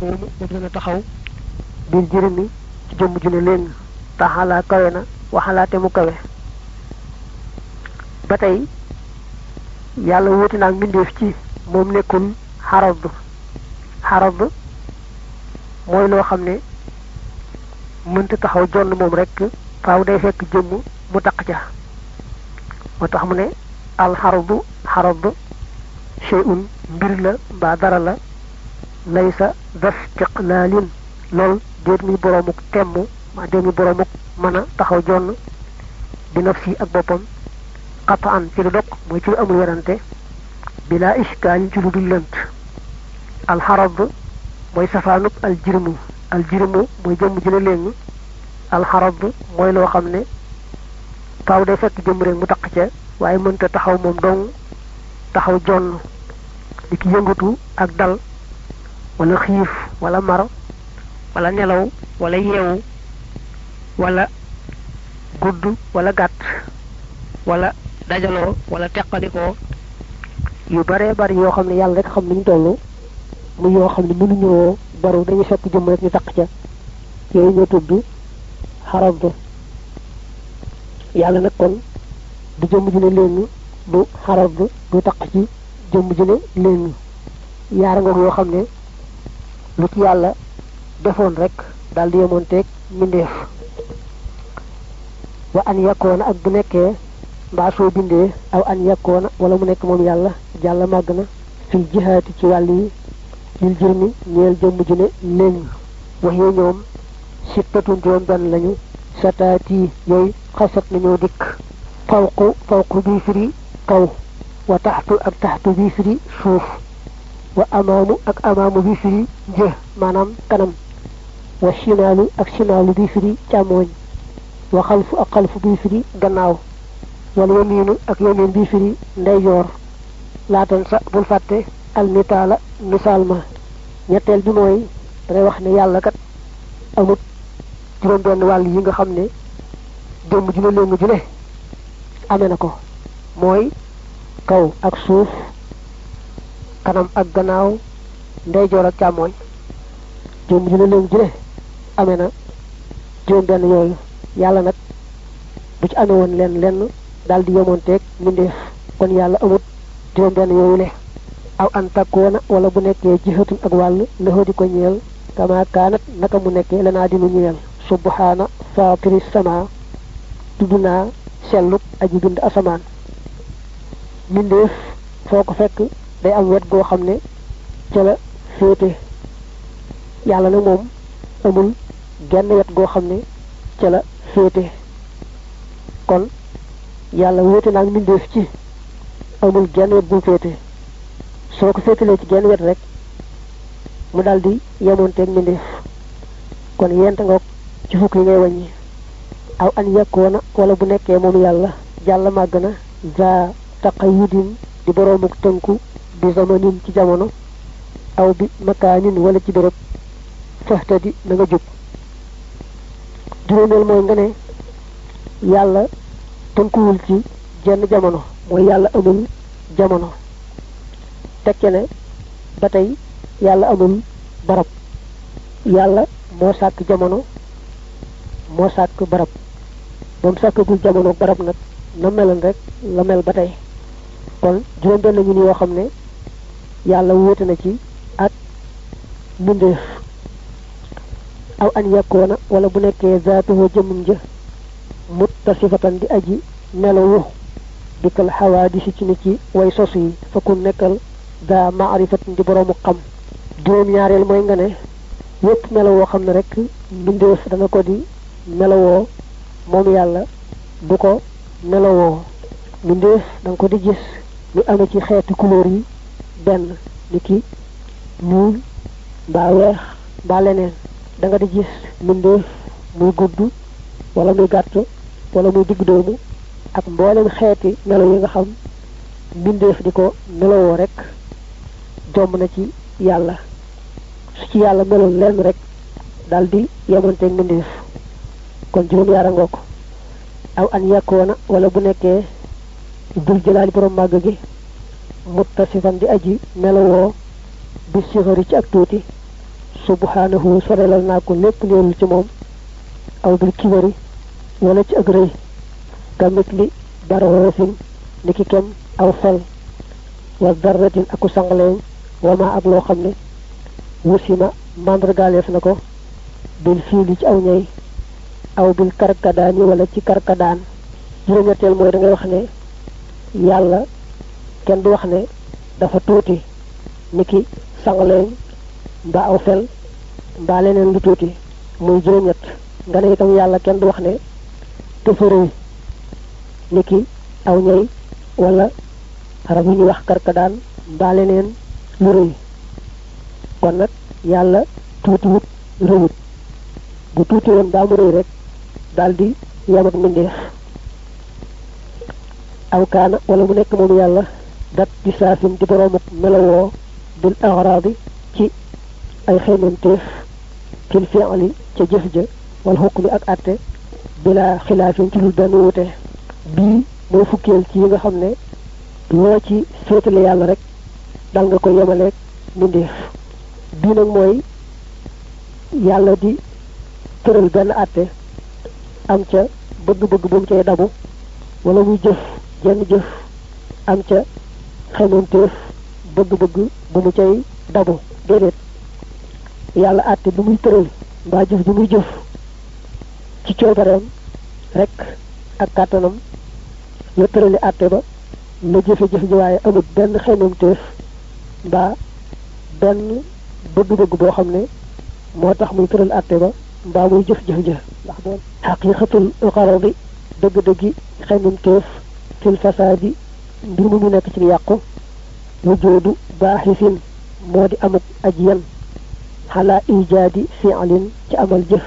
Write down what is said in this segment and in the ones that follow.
yaqumu moom dana taxaw bil jërëmi ci jëmm ju ne léegi taxalaa kawe na waxalaate mu kawe. Ba tey yàlla wuti naag mbindeef ci moom nekkul xarab xarab mooy loo xam ne mënta taxaw jonn moom rek faaw day fekk jëmm mu taq ca. Moo mu ne alxarbu xarab shay'un mbir la mbaa dara la laysa das tiqlaalin lool déet muy boroomuk temm maa déet muy boroomuk mën a taxaw jonn bi nafsi ak boppam. Qataan ci lu dog mooy ci amul werante. Bila ishkaalin ci lu dul lënt alxarab mooy safaanub aljirmu aljirmu mooy jëmm ji la léegi alxarab mooy loo xam ne faaw day fekk jëmm rek mu taq ca waaye mënta taxaw moom dong taxaw jonn. Di ki ak dal wala xiif wala mar wala nelaw wala yeewu wala gudd wala gàtt wala dajaloo wala teqalikoo. Yu bare bari yoo xam ne yàlla rek xam niñ toll mu yoo xam ne baru dañuy fekk jëmm rek ñu taq ca. Yooyu ñoo tudd xarab yàlla nag kon du jëmm ju ne léegi du xarab du taq ci ne léegi yaara nga yoo xam ne wa an yakkoona ak bu nekkee mbaa soo bindee aw an yakkoona wala mu nekk moom yàlla jàlla màgg na fil jihaati ci wàll yi lil jërmi ñeel jëmm ju ne léegi wax yee ñoom sittatun juróom benn lañu sataati yooyu xasat nañoo dikk fawqu fawqu bii firi kaw wa taxtu ak taxtu bii firi suuf وأمام أك أمام بفري جه مانام تنم وشمال أك شمال بفري جاموين وخلف أقلف بفري جناو واليمين أك يمين بفري نيجور لا تنسى بالفتة المثال مثال ما نتل بموي روح نيال لكت أموت جرون بان والي ينغ خمني دم جنو لنو جنه أمنكو موي كو أك kanam ak gannaaw ndeyjoor ak càmmooñ jëmm ju léegi ju ne amee na benn yooyu. Yàlla nag bu ci amee woon lenn lenn daal di yemoonteeg mbindeef. Kon yàlla amut juróom benn yooyu le aw an takkoona wala bu nekkee jihatun ak wàll lëxoo di ko ñeel. Kama kaanat naka mu nekkee lanaa di nu ñeel. Subhaana faatiri sama tudd naa aji bind asamaan. Mbindeef foo ko fekk day am wet goo xam ne ca la féete. Yàlla nag moom amul genn wet goo xam ne la féete. Kon yàlla wéete naag mbindeef ci amul genn wet bu féete. Soo ko féetalee ci genn wet rek mu daldi yemoonteeg mbindeef. Kon yent nga ci fukk yi ngay wàññi. Aw an yakkoona wala bu nekkee moom yàlla jàll màgg na za taqayudin di boroomuk tënku bi zamanin ci jamono aw bi makaanin wala ci béréb faxtadi na nga jub juróomeel mooy nga ne yàlla tënkuwul ci jenn jamono mooy yàlla amul jamono. Tekke ne ba tey yàlla amul barab. Yàlla moo sàkk jamono moo sàkk barab. Ba mu sàkkagul jamono barab nag na melan rek la mel ba tey. Kon juróom benn ñu yoo xam ne yàlla wóote na ci ak mbindeef. Aw an yakkoona wala bu nekkee zaatuhu jëmmum ja muttasifatan di aji melowu dikkal xawaadisi ci ni ci way sos yi fakun nekkal daa maarifatin di boroomu xam. Juróom ñaareel mooy nga ne yépp melowoo xam ne rek mbindeef dana ko di melowoo moom yàlla du ko melowoo mbindeef da nga ko di gis ñu amee ci couleur yi benn ni ki ñuul mbaa weex mbaa leneen da nga di gis mbindeef muy gudd wala muy gàtt wala muy digg doomu ak mboolem xeeti melo yi nga xam mbindeef di ko melowoo rek jomb na ci yàlla. Su ci yàlla meloon lenn rek daal di mbindeef. Kon juróom yaara ngoo aw an yàkkoona wala bu nekkee dul jëlaali borom màgg gi muttasifan di aji melowoo bi sixari ci ak tuuti. Subhanahu sorelal naa ko lépp leelul ci moom. Aw bil kibari wala ci ak rëy. Kamit li baroosin ni ki kem aw fel. Wa darratin aku sangaleeñ wama ak loo xam ne wusima mandargaaleef na ko. Bil fiili ci aw ñay aw bil karkadaani wala ci karkadaan. Juróom-ñetteel mooy da ngay wax ne yàlla kenn du wax ne dafa tuuti. Ni ki sangaleeñ mbaa aw fel mbaa leneen lu tuuti. Muy juróom-ñett. Nga ne itam yàlla kenn du wax ne dafa rëy. Ni ki aw ñay wala rab yu ñuy wax karkadaan mbaa leneen lu rëy. Kon nag yàlla tuuti wut rëyut. Bu tuuti woon daa mu rëy rek daal di yam ak aw kaana wala mu nekk moom yàlla dat di saafin di boroomuk melowoo bil axraadi ci ay xeemanteef fil fi'li ca jëf ja wal xukmi ak atte bila xilaafin ci lu benn wute bii mooy fukkeel ci yi nga xam ne loo ci féetale yàlla rek dal nga ko yemaleeg mbindeef bii nag mooy yàlla di tëral benn àtte am ca bëgg-bëgg bu mu cay dabu wala muy jëf jenn jëf am ca xemanteef bëgg-bëgg bu mu cay dabu. Déedéet. Yàlla àtte bi muy tëral mbaa jëf bi muy jëf. Ci coobareem rek ak kàttanam la tërali àtte ba la jëfe-jëf ji waaye amul benn xemanteef mbaa benn bëgg-bëgg boo xam ne moo tax muy tëral àtte ba mbaa muy jëf-jëf ja ndax doon xaqiqatul xaradi dëgg-dëggi xemanteef fil fasaadi mbir mu nekk ci yàqu wujoodu baaxisin moo di amuk aj yan xalaa ijaadi fi'lin ci amal jëf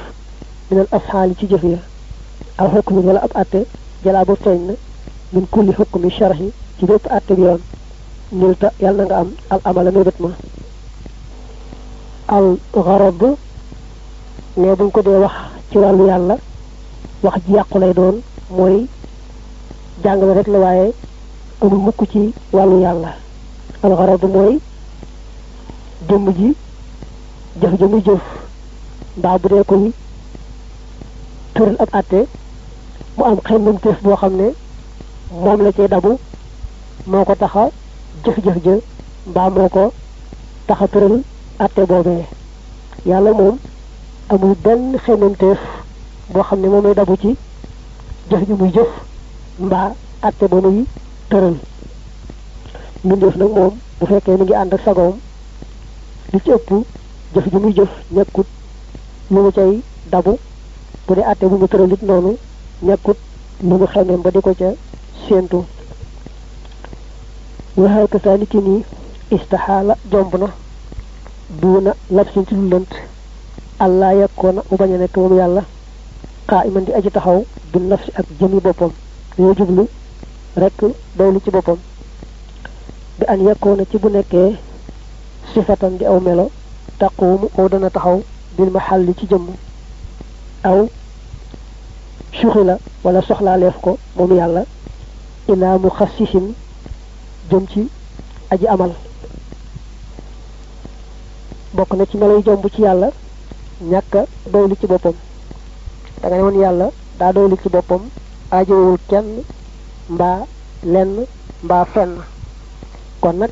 minal afxaali ci jëf ya aw xukmin wala ab àtte jalaa ba feeñ na min kulli xukmi sharhi ci bépp àtte bi yoon nilta yàlla na nga am al amala mébét ma al garab ne buñ ko dee wax ci wàllu yàlla wax ji yàqu lay doon mooy jàngale rek la waaye amul mukk ci wàllu yàlla al garab mooy jëmm ji jëf ja muy jëf mbaa bu dee koy tëral ab àtte mu am xemmam teef boo xam ne moom la cay dabu moo ko taxa jëf-jëf ja mbaa moo ko taxa tëral àtte boobee yàlla moom amul benn xemmamteef boo xam ne moom lay dabu ci jëf ji muy jëf mbaa àtte ba muy tëral mbindeef nag moom bu fekkee mi ngi ànd ak sagoom li ci ëpp jëf ji muy jëf nekkut mu cay dabu. Bu dee àtte bu mu tëral it noonu nekkut lu mu xemem ba di ko ca séentu. Waxee ko saa niki nii istaxaala jomb na. Ci lu lënt. Allah yakkoona mu bañ a nekk moom yàlla. Xaa di aji taxaw bi nafsi ak jëmi boppam. Yoo jublu rek doylu ci boppam bi an yakkoona ci bu nekkee sifatan di aw melo taquumu aw dana taxaw bil maxalli ci jëmm aw suxi la wala soxlaaleef ko moom yàlla ilaa mu xassisin jëm ci aji amal. Bokk na ci meloy jomb ci yàlla ñàkk a doylu ci boppam. Da nga ne woon yàlla daa doylu ci boppam aajowul kenn mbaa lenn mbaa fenn. Kon nag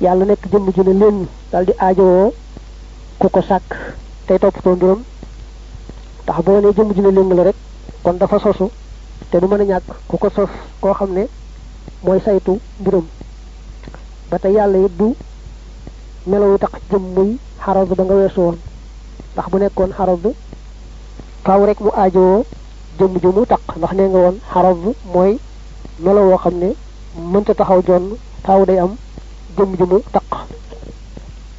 yàlla nekk jëmm ju ne leen dal di aajowoo ku ko sàkk tey toppatoo tax boo ne jëmm ju ne leen la rek kon dafa sosu te du mën a ñàkk ko sos koo xam ne saytu mbiram. Ba tey yàlla it du melaw yu tax jëm muy xaraz ba nga weesu woon. Ndax bu nekkoon xaraz faaw rek mu aajowoo jëmm ju mu taq. Ndax nee nga woon xaraz mooy melaw woo xam ne mënta taxaw jonn faaw day am jëmm ju mu taq.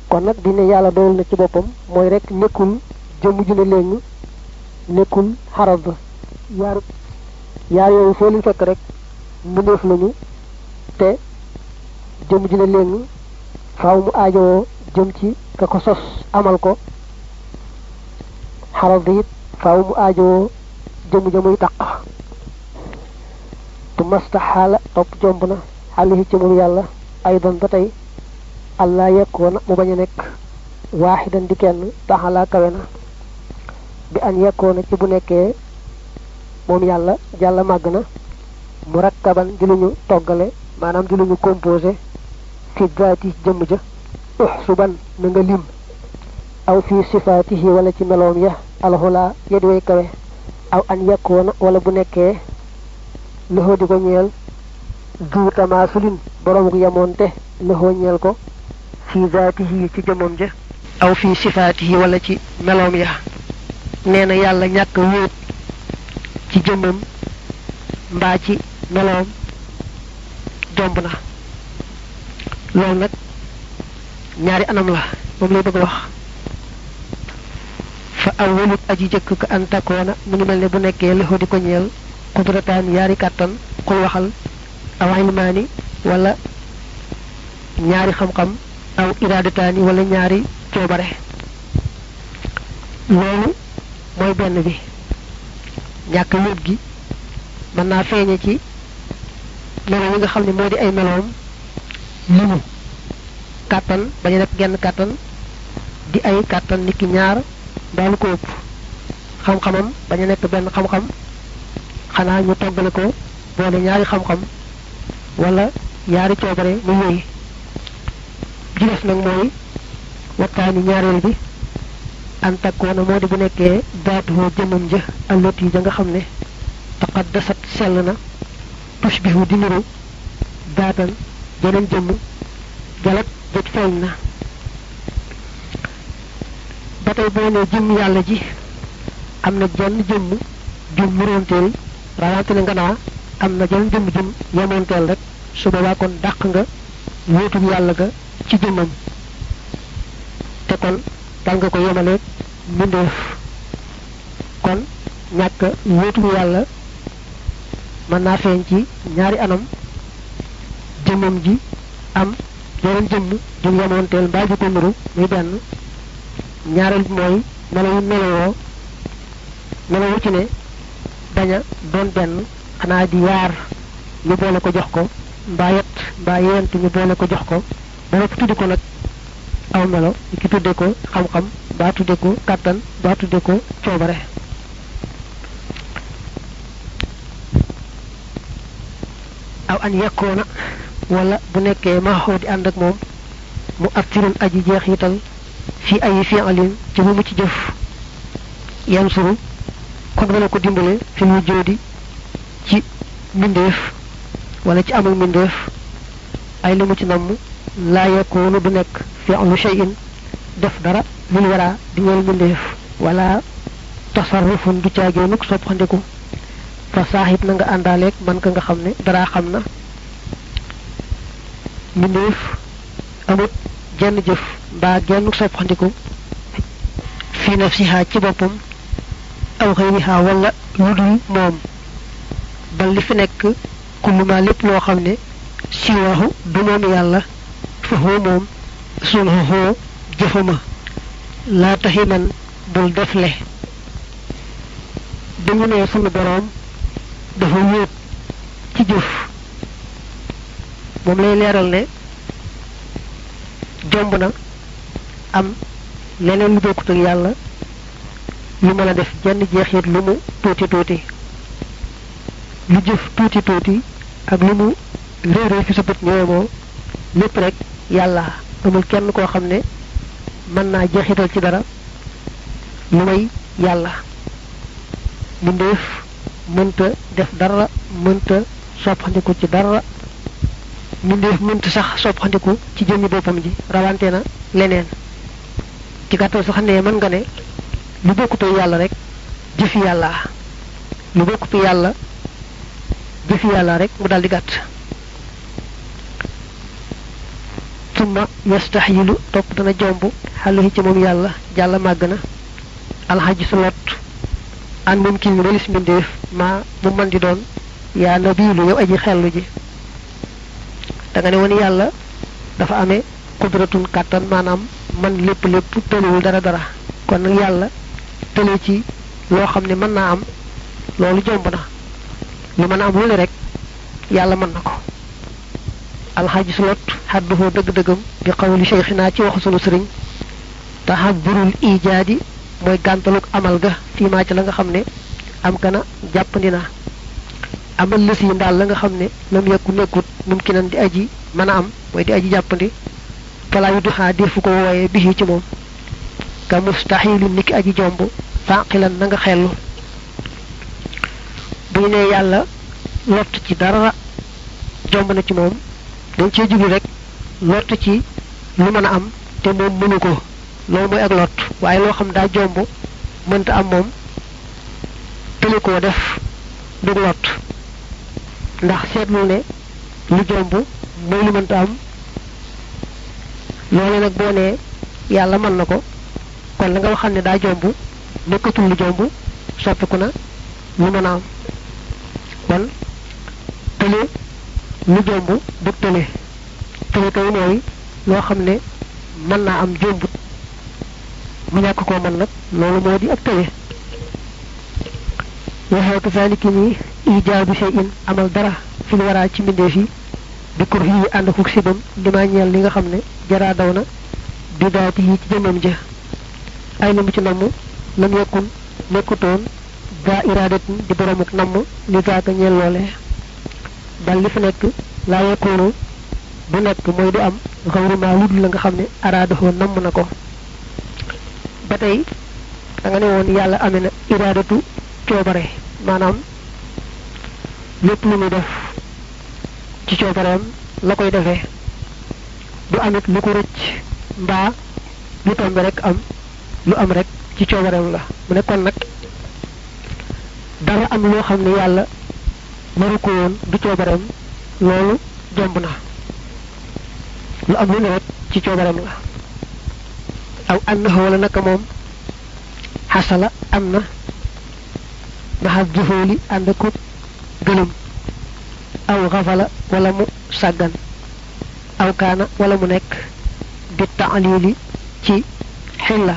Kon nag bi ne yàlla doyul na ci boppam mooy rek nekkul jëmm ju ne nekkul xaraz yaar yaar yooyu foo leen fekk rek mbindeef lañu te jëm ji ne léegi faaw mu aajowoo jëm ci ka ko sos amal ko. Xaral bi it faaw mu aajowoo jëm ja muy taq tu masta xaala topp jomb na. Xaalihi ci moom yàlla aydan allah yekkoona mu bañ a nekk waaxidan di kenn taxalaa kawe na. Bi an yekkoona ci bu nekkee moom yàlla jàlla màgg na. Murakkaban di lu ñu toggale maanaam di lu ñu composé fi daati jëmm ja. Uxsuban na nga lim. Aw fi sifaatihi wala ci meloom ya alxulaa yedi way kawe. Aw an yekkoona wala bu loxoo di ko ñeel. Du tamaasulin boroomu yemoonte loxoo ñeel ko. Fi daatihi ci jëmmam ja. Aw fi sifaatihi wala ci meloom ya. Nee na yàlla ñàkk wéet ci jëmmam mbaa ci meloom jomb na. Loolu nag ñaari anam la moom lay bëgg wax. Fa awwalut aji jëkk ka an takkoona mu ngi mel ne bu nekkee loxo di ko ñeel xudrataan yaari kàttan xul waxal aw ilmaani wala ñaari xam-xam aw iradataani wala ñaari coobare. Loolu mooy benn bi. Ñàkk wéet gi mën naa feeñe ci yi nga xam ne moo di ay meloom limu kàttan bañu nekk genn kàttan di ay kàttan niki ñaar mbaalu ko xam-xamam bañu nekk benn xam-xam xanaa ñu toggale ko boole ñaari xam-xam wala ñaari coobare mu wéy. Ji des nag mooy waxtaani ñaareel bi an takkoona moo di bu nekkee daatuhoo jëmmam ja allot yi ja nga xam ne taqaddasat sell na tushbihu di niru daatan jeneen jëmm jalat jot feeñ na. Ba tey boo ne jëmm yàlla ji am na jenn jëmm jum muróonteel rawante ne nga naa am na jenn jëmm jum yemoonteel rek su boobaa kon dàq nga wóotum yàlla ga ci jëmmam. Te kon dal nga ko yemaleeg mbindeef. Kon ñàkk wóotum yàlla mën naa feeñ ci ñaari anam. Jëmmam ji am yeneen jëmm jum yemoonteel mbaa ji ko nuru muy benn. Ñaareel mooy melo yu melowoo. Melowu ci ne bañ a doon benn xanaa di yaar ñu boole ko jox ko mbaa yett mbaa yent ñu boole ko jox ko tuddi ko nag aw melo ki tudde ko xam-xam ko kàttan ko coobare. Aw an yekkoona wala bu nekkee maaxoo di ànd ak moom mu attirun aji jeexital fi ay fi'alin ci bu mu ci jëf kon dana ko dimbale fi mu jóodi ci mbindeef wala ci amul mbindeef ay li mu ci namm laa yakunu du nekk fi'lu shay'in def dara lil wara di ñeel mbindeef wala tasarrufun du caageenuk soppandiku fa saaxib na nga àndaaleeg man ka nga xam ne dara xam na mbindeef amut jenn jëf mbaa genn soppandiku fi nafsiha ci boppam aw xëyriha wala lu dul moom. Bal li fi nekk kulluma lépp loo xam ne siwahu du moom yàlla fa huwa moom sunhuhu jëfama laa taximan bul defle. Dañu ne sunu boroom dafa wéet ci jëf. Moom lay leeral ne jomb na am leneen lu bokkut yàlla lu mën def jenn jeexit lu mu tuuti tuuti lu jëf tuuti tuuti ak lu mu réeree fi sa bët ñëwemoo lépp rek yàlla amul kenn koo xam ne mën naa jeexital ci dara lu may yàlla mbindeef mënta def dara mënta soppandiku ci dara mbindeef mënta sax soppandiku ci jëmmi boppam ji rawante na leneen ci gàttal sax ne mën nga ne lu bokkute yàlla rek jëfi yàlla. Lu bokkute yàlla jëfi yàlla rek mu daldi gàtt. Summa yastaxyilu topp dana jomb xaluhi ci moom yàlla jàlla màgg na. Alxaji su lot an mi walis mbindeef maa mu man di doon yaa nabiilu yow aji xellu ji. Da nga ne woon yàlla dafa amee qudratun kàttan maanaam man lépp lépp tëliwul dara dara. Kon nag yàlla tële ci loo xam ne mën naa am loolu jomb na. Lu mën a am ne rek yàlla mën na ko. Alxaaji sulot xadduhoo dëgg-dëggam bi xawli cheikhina ci waxu sunu sëriñ taxaburul ijaadi mooy gàntaluk amal ga fiimaa ci la nga xam ne am kana jàppandi na. Amal lës yi la nga xam ne lam yekku nekkut mumkinan di aji mën a am mooy di aji jàppandi. Falaa yu defu ko wooye bihi ci moom. Ka mustaxilin niki aji jomb fàqilan na nga xellu. Bu ñu nee yàlla lott ci dara jomb na ci moom dañ cee jublu rek lott ci lu mën a am te moom mënu ko. Loolu mooy ak lott waaye loo xam daa jomb mënta am moom tëli koo def du lott. Ndax seetlu ne lu jomb mooy lu mënta am. Loole nag boo nee yàlla mën na ko kon la nga waxal ne daa jomb nekkatul lu jomb soppiku na lu mën a am kon tële lu jomb du tële. Tële kay mooy loo xam ne mën naa am jombut mu ñàkk koo mën nag loolu moo di ak tële. Waxee ko saaliki nii ijaabu shay'in amal dara fil waraa ci mbindeef yi bi kur yi ànd ak sibam li ma li nga xam ne jaraa daw na bi daati yi ci jëmmam ja. Ay na mu ci namm lam yekkun nekkutoon daa iraadatin di boromuk namm li zaaka ñeel loole. Dal li fi nekk laa yekkoonu du nekk mooy du am xawrumaa lu dul la nga xam ne araadahoo namm na ko. Ba tey da nga ne woon yàlla amee na iraadatu coobare maanaam lépp lu muy def ci coobareem la koy defee. Du amit lu ko rëcc mbaa lu tombe rek am lu am rek ci coobareem la. Mu ne kon nag dara am loo xam ne yàlla waru ko woon du coobareem loolu jomb na. Lu am lu rek ci coobareem la. Aw annahu wala naka moom xasala am na. Maxas juhóoli ànd ko gëlëm. Aw xafala wala mu sàggan. Aw kaana wala mu nekk bi taalili ci xilla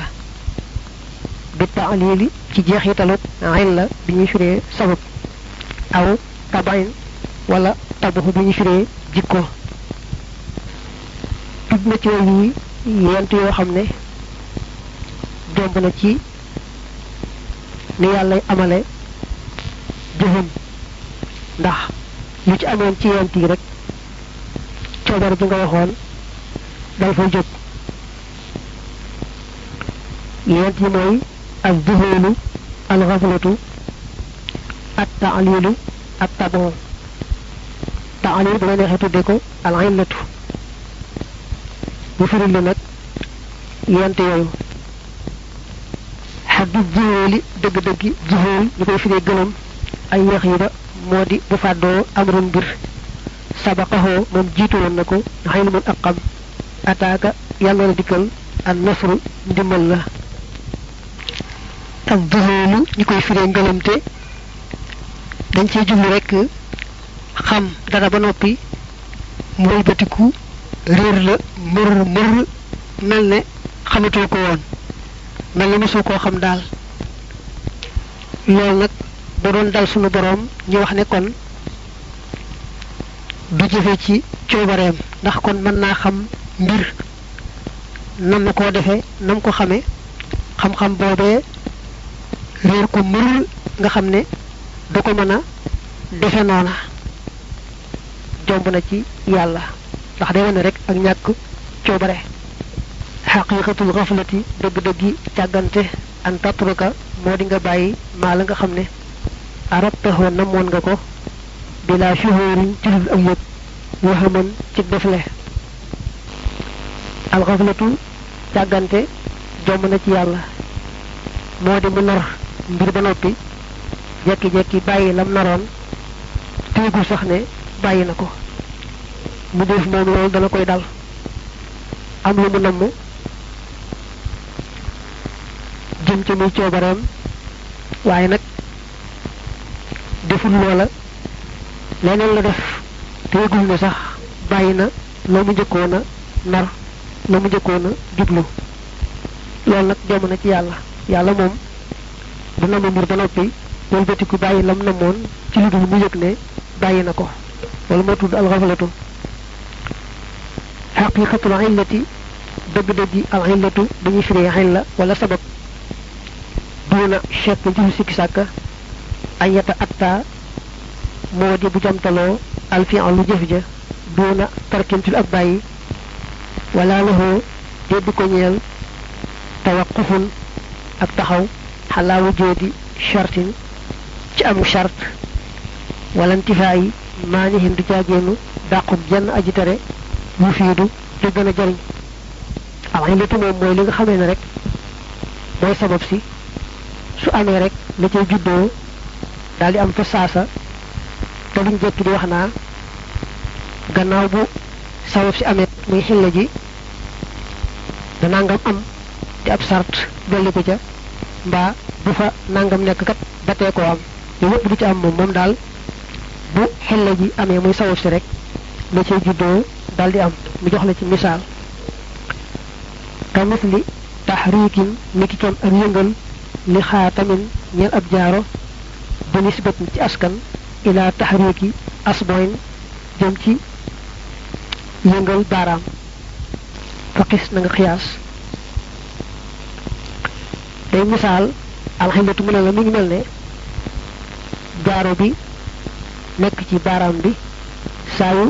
bi taalili ci jeexitalu xilla bi ñuy firee sabab. Aw tabain wala tabaxu bi ñuy firee jikko. Tudd na ci yi yent yoo xam ne jomb na ci ni yàlla amale jëfam. Ndax lu ci amoon ci yent yi rek coobar ji nga waxoon day fa jóg. Yent yi mooy الذهول الغفلة التعليل التبع تعليل دون يحطو ديكو العينة يفر اللمت ينتي يو حد الذهول دق دق ذهول يكو يفر يقلم أي يخير مودي بفادو أمرن بر سبقه من جيتو لنكو نحيل من أقب أتاك يلا ديكو النصر دمالله ak zuhóolu ñu koy firee ngëlëmte dañ cee jublu rekk xam dara ba noppi mu wëlbatiku réer la mër mër mel ne ko woon mel xam ba doon dal sunu boroom ñu wax ne kon du jëfe ci coobareem ndax kon mën naa xam mbir nam nam ko xam-xam réer ko mër nga xam ne du ko mën a defe noona. Jomb na ci yàlla. Ndax day wane rek ak ñàkk coobare. Xaqiqatul xaflati dëgg-dëggi càggante. An tatruka moo di nga bàyyi maa la nga xam ne arabtaxoo namoon nga ko bila shuhurin ci ak yëg waxaman ci defle. Alxaflatu càggante jomb na ci yàlla. Moo di mu nar mbir ba noppi jekki-jekki bàyyi lam naroon téegul sax ne bàyyi na ko. Mu def moom loolu dana koy dal. Am lu mu namm jëm ci coobareem waaye nag deful loola. Leneen la def te ne sax bàyyi na loo mu njëkkoon a nar loo mu njëkkoon a jublu. Loolu nag jom ci yàlla. Yàlla moom du namm mbir ba noppi wëlbatiku bàyyi lam namoon ci lu dul mu yëg ne bàyyi na ko loolu moo tudd alxaflatu xaqiqatul illati dëgg-dëggi al xillatu dañuy firi xilla wala sabab duuna chekk ci sikki sàkka ay yata atta moo di bu jamtaloo al fi lu jëf ja duuna tarkintul ak bàyyi wala lahu déddu ko ñeel tawaqufun ak taxaw xalaa wujoodi chartin ci amu chart wala ntifaa yi maanihin du caagéenu dàqub jenn aji tere mu fiidu te gën a jariñ alxillatu moom mooy li nga xamee ne rek mooy sabab si su amee rek la cay di am fa saasa te luñ jekki di wax naa gannaaw bu sabab si amee muy xilla ji am di ab sart dolli ko ca mbaa bu fa nangam nekk kat ba tee koo am. Yooyu yëpp du ci am moom daal bu xilla ji amee muy sabab si rek la cay juddoo daal di am. Mu jox la ci misaal. Ka misli taxriikin niki kem ak yëngal li xaatamin ñeel ab jaaro bi nisbatin ci askan ila taxriiki asboyn jëm ci yëngal baaraam. Faqis na nga day misaal alxillatu mu ne la mi ngi mel ne jaaro bi nekk ci baaraam bi saa yu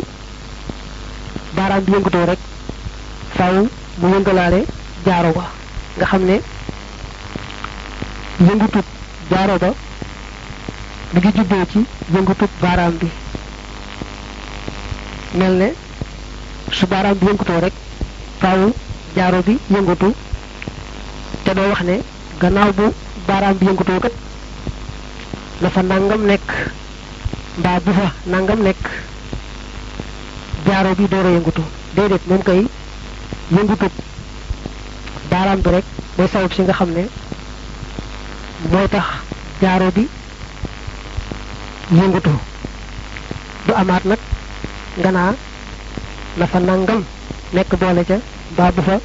baaraam bi yëngatoo rek faaw mu yëngalaale jaaro ba nga xam ne yëngutub jaaro ba mi ngi juddoo ci yëngutub baaraam bi mel ne su baaraam bi yëngutoo rek faaw jaaro bi yëngatu te doo wax ne gannaaw bu baaraam bi yëngutoo kat la fa nangam nekk mbaa bu fa nangam nekk jaaro bi door a yëngatu déedéet moom kay yëngutub baaraam bi rek mooy sabab si nga xam ne mooy tax jaaro bi yëngatu du amaat nag nga naa na fa nangam nekk boole ca mbaa bu fa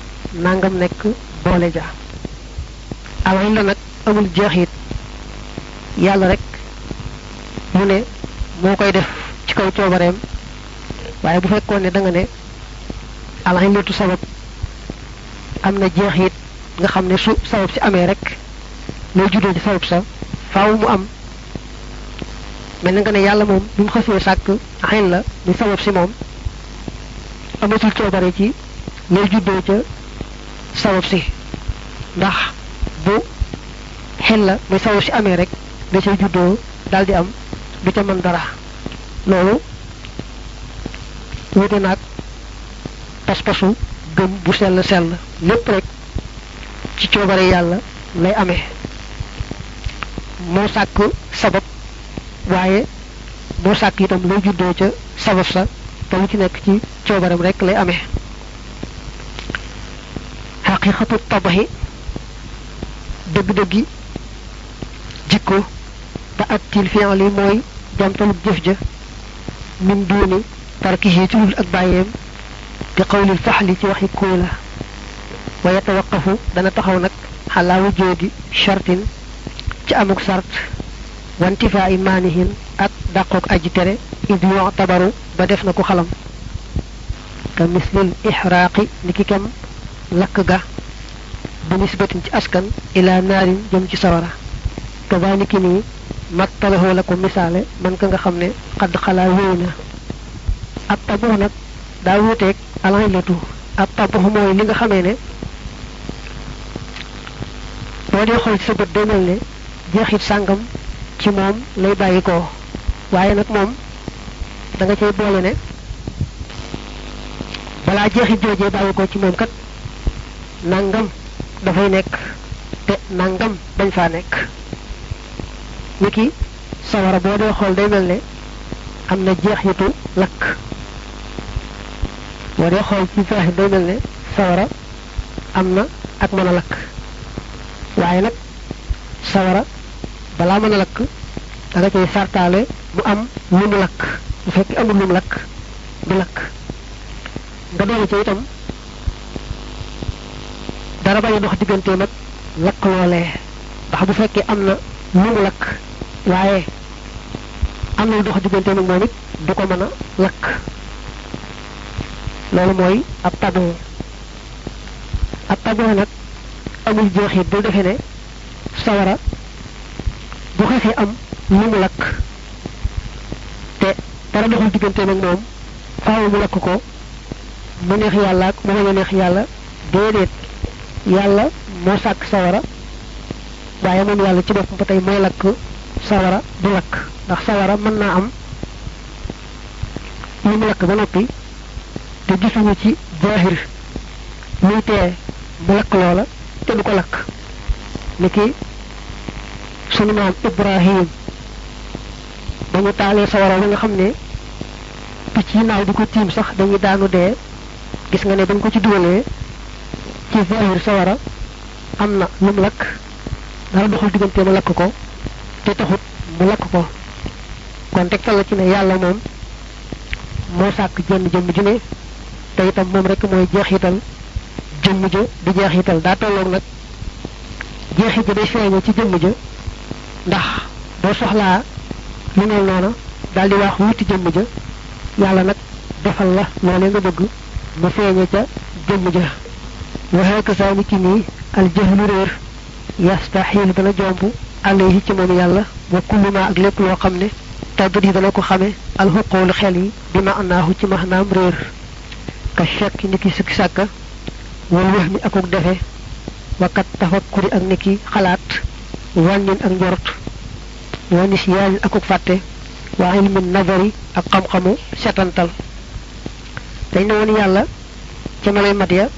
nangam nekk boole ja alañ la nag amul jeexit. Yàlla rek mu ne moo koy def ci kaw coobareem. Waaye bu fekkoon ne da nga ne alañ letu sabab am na jeexit nga xam ne su sabab si amee rek lay juddoo ci sabab sa faaw mu am. Mel na nga ne yàlla moom bi sàkk xen la muy sabab si moom amatul coobare ci lay juddoo ca sabab si. Ndax xen la muy sabab si amee rek da cay juddoo daal di am du ca mën dara loolu wute naag pas-pasu gëm bu sell sell lépp rek ci coobare yàlla lay amee moo sàkk sabab waaye moo sàkk itam lay juddoo ca sabab sa te lu ci nekk ci coobaram rek lay amee xaqiqatu tabaxi dëgg-dëggi jikko te attil fi'li mooy jamtalub jëf ja min duuni tarkihi ci lul ak bàyyeem bi qawlil faxli ci waxi kóola wa yatawaqafu dana taxaw nag xalaa wujoodi shartin ci amuk sart wantifaa i maanihin ak dàqoog aji tere id yu'tabaru ba def na ko xalam ka mislil ixraaqi ni ki kem lakk ga bu nisbatin ci askan ila naarin jëm ci sawara kaba ni ki nii mattalahoo la ko misaale man ka nga xam ne xadd xalaa wéy na. Ab tabax nag daa wuuteeg alaylatu tabax mooy li nga xamee ne boo dee xool ci sa bët day mel ne jeexit sàngam ci moom lay bàyyi ko waaye nag moom da nga cay boole ne balaa jeexit joojee bàyyi ko ci moom kat nangam dafay nekk te nangam bañ faa nekk ni ki sawara boo dee xool day mel ne am jeexitu lakk. Boo dee xool ci zaaxir day mel sawara am ak mën a lakk. Waaye sawara balaa mën a da nga am lu mu bu fekk amul lu mu du nga ca itam dara dox ndax bu am na waaye am na lu dox digganteem ak moom it du ko mën a lakk. Loolu mooy ab taboo. Ab taboo nag amul jeexit bul defee ne sawara bu xasee am lu mu lakk. Te dara doxul diggante nag moom faaw mu lakk ko. Mu neex yàlla ak mu bañ neex yàlla déedéet. Yàlla moo sàkk sawara waaye moom yàlla ci boppam ba tey mooy lakk sawara du lakk. Ndax sawara mën naa am lu mu lakk ba noppi te gisuñu ci zaahir luy tee mu lakk loola te du ko lakk. Ni ki sunu maam ibrahim ba ñu sawara ba nga xam ne picc yi naaw di ko tiim sax dañuy daanu dee. Gis nga ne dañ ko ci ci zahir sawara am na lu mu lakk. Dara doxul diggante mu ko te taxut mu lakk ko. Kon tegtal la ci ne yàlla moom moo sàkk jenn jëmm ju ne te itam moom rek mooy jeexital jëmm ja di jeexital. Daa tolloog nag jeexit ja day feeñe ci jëmm ja ndax boo soxlaa lu mel noona daal di wax wuti jëmm ja yàlla nag defal la loolee nga bëgg mu feeñe ca jëmm ja waxee ko saa ni ki nii al jahlu réer yastaxiil dana alayhi ci mom yalla wa kullu ma ak lepp lo xamne tadri dana ko xame al huqul xel yi bi ma anahu ci mahnam reer ka shakki niki sik sakka wal wahmi akuk defé wa kat tafakkuri ak niki xalaat wañin ak njort wa nisyan akuk fatte wa ilmin nazari ak xam xamu setantal dañ ne won yalla ci malay mat ya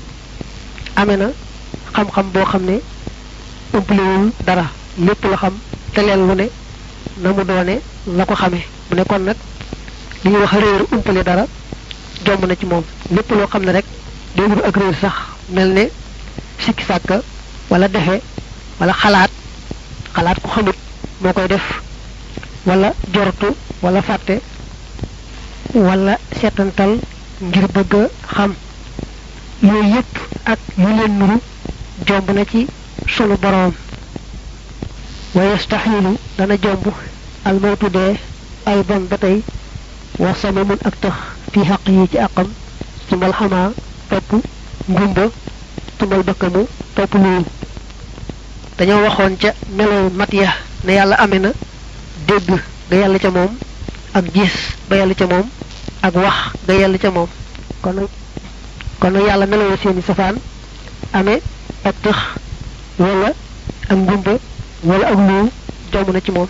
amena xam xam bo xamne umpulewul dara lépp la xam te leen lu ne na mu doone la ko xamee. Mu ne kon nag li wax réer umpale dara jomb na ci moom. Lépp loo xam ne rek day wut ak réer sax mel ne sikki sàkka wala defe wala xalaat xalaat ku xamut moo def. Wala jortu wala fàtte wala seetantal ngir bëgg xam. Yooyu yépp ak yu leen nuru jomb na ci sunu boroom wa yastaxilu dana jomb almawtu dee ay bon ba tey wa samamun ak tax fi xaq yi ci àqam sumal tumal bëkkamu topp luul dañoo waxoon ca melow mat ya ne yàlla amee na dégg ga yàlla ca moom ak gis ba yàlla ca meloo seeni safaan amee ak wala ak wala ak luul jomb na ci moom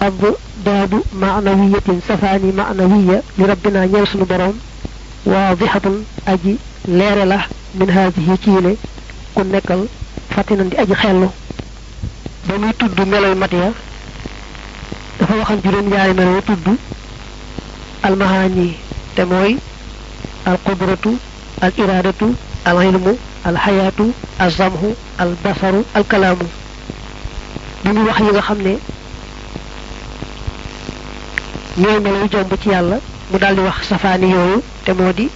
ab daadu maanawiyatin safaani maanawiya li rabbina ñeel sunu borom waadixatun aji leere la min haadihi ci yile ku nekkal fàttinan di aji xellu ba muy tudd meloy mat ya dafa waxan juróom ñaari melo tudd almahaani te mooy al qudratu al iradatu al ilmu الحياة الزمه البصر الكلام. من وحي وخمنا يوم الوجوم بتيال مدال وح سفاني تمودي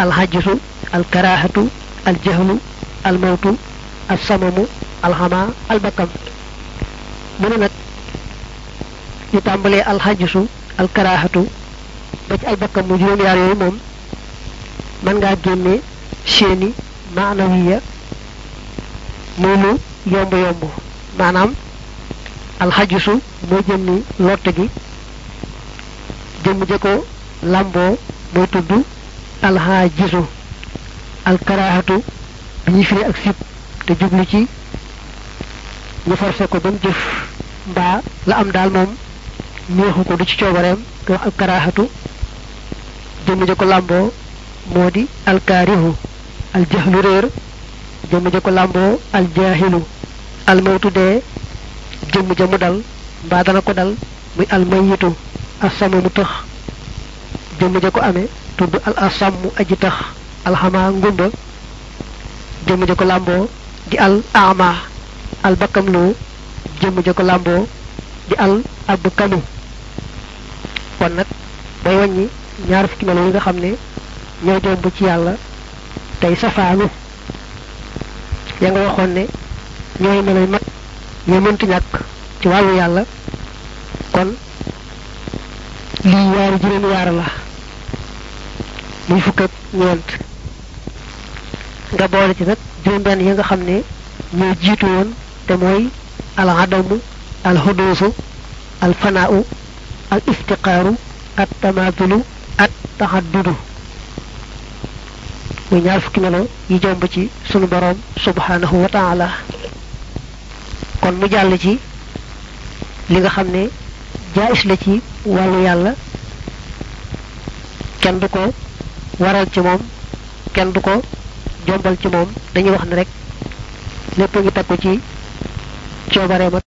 الحجر الكراهة الجهل الموت الصمم الحما البكم من نت يتعملي الحجر الكراهة بتي البكم مجرون ياريو من قاعد جيني شيني maanawiya lu yomb yomb. Maanaam alxajusu mooy jëmmi lotte gi jëmm ja ko làmboo mooy tudd alxaajisu alkaraahatu bi ñuy ak sib te jublu ci ñu forcé ko ba mu jëf mbaa la am daal moom neexu ko du ci coobareem nga wax alkaraahatu jëmm ja ko làmboo moo di alkaarihu. Aljahlu réer jëmm ja ko làmboo aljaahilu almawtu dee jëmm ja mu dal mbaa dana ko dal muy almayitu asama mu tëx. Jëmm ja ko amee tudd al asammu aji tax alxamaa ngumba. Jëmm ja ko làmboo di al ama al bakkam lu ja ko làmboo di al ab kanu kon nag bay wàññi ñaar fukki melo yi nga ñoo ci yàlla tey safaanu ya nga waxoon ne ñooy meloy mag ñoo mëntu ñàkk ci wàllu yàlla. Kon lii yaari juróomi yaar la. Muy fukk ak ñeent. Nga boole ci nag juróom benn yi nga xam ne ñoo jiitu woon te mooy al adamu al xuduusu al fanaau al iftiqaaru at tamaatulu at taxaddudu muy ñaar fukki melo yi jomb ci sunu boroom subhanahu wa kon mu jàll ci li nga xam ne jaayis la ci wàllu yàlla. kenn du ko waral ci moom kenn du ko jombal ci moom. dañuy wax ne rek lépp ngi takku ci coobareem